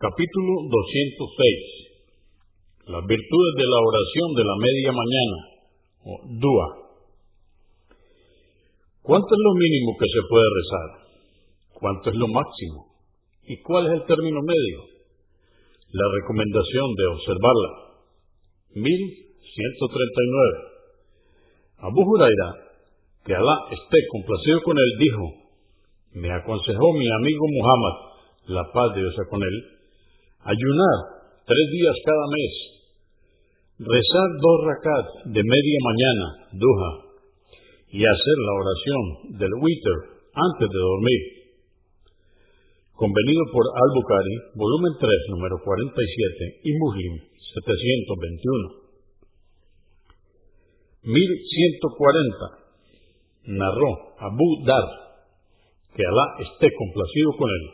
Capítulo 206. Las virtudes de la oración de la media mañana, o dua. ¿Cuánto es lo mínimo que se puede rezar? ¿Cuánto es lo máximo? ¿Y cuál es el término medio? La recomendación de observarla. 1139. Abu Huraira, que Alá esté complacido con él, dijo, me aconsejó mi amigo Muhammad, la paz de Dios con él, ayunar tres días cada mes, rezar dos rakat de media mañana, duha, y hacer la oración del witr antes de dormir. Convenido por Al-Bukhari, volumen 3, número 47, y Muslim, 721. 1140. Narró Abu Dar, que Alá esté complacido con él,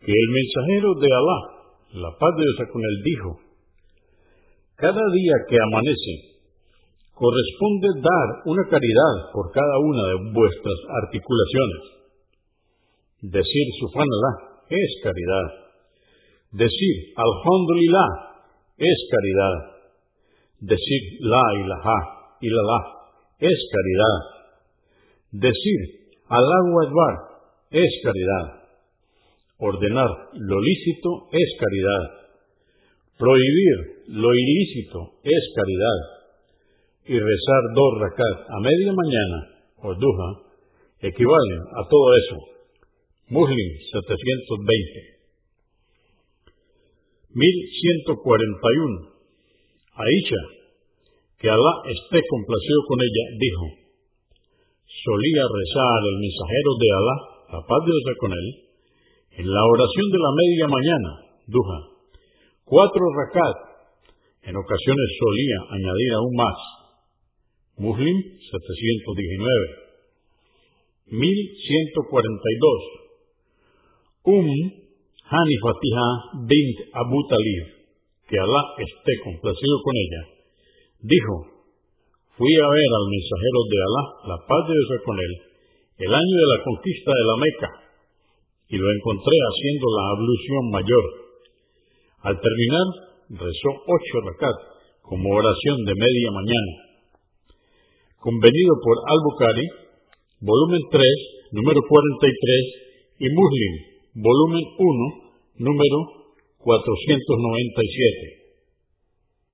que el mensajero de Alá, la paz de él dijo, cada día que amanece, corresponde dar una caridad por cada una de vuestras articulaciones. Decir Subhanallah es caridad. Decir Alhamdulillah es caridad. Decir La ilaha illallah es caridad. Decir Allahu Akbar es caridad. Ordenar lo lícito es caridad. Prohibir lo ilícito es caridad. Y rezar dos rakat a media mañana, o duha, equivalen a todo eso. Muslim 720. 1141. Aisha, que Alá esté complacido con ella, dijo, solía rezar el mensajero de Alá, la paz de Dios con él, en la oración de la media mañana, duha, cuatro rakat, en ocasiones solía añadir aún más. Muslim 719. 1142. Um Hani Fatiha bint Abu Talib, que Alá esté complacido con ella, dijo, fui a ver al mensajero de Alá, la paz de Dios con él, el año de la conquista de la Meca, y lo encontré haciendo la ablución mayor. Al terminar, rezó ocho rakat como oración de media mañana. Convenido por Al-Bukhari, volumen 3, número 43, y Muslim, volumen 1, número 497.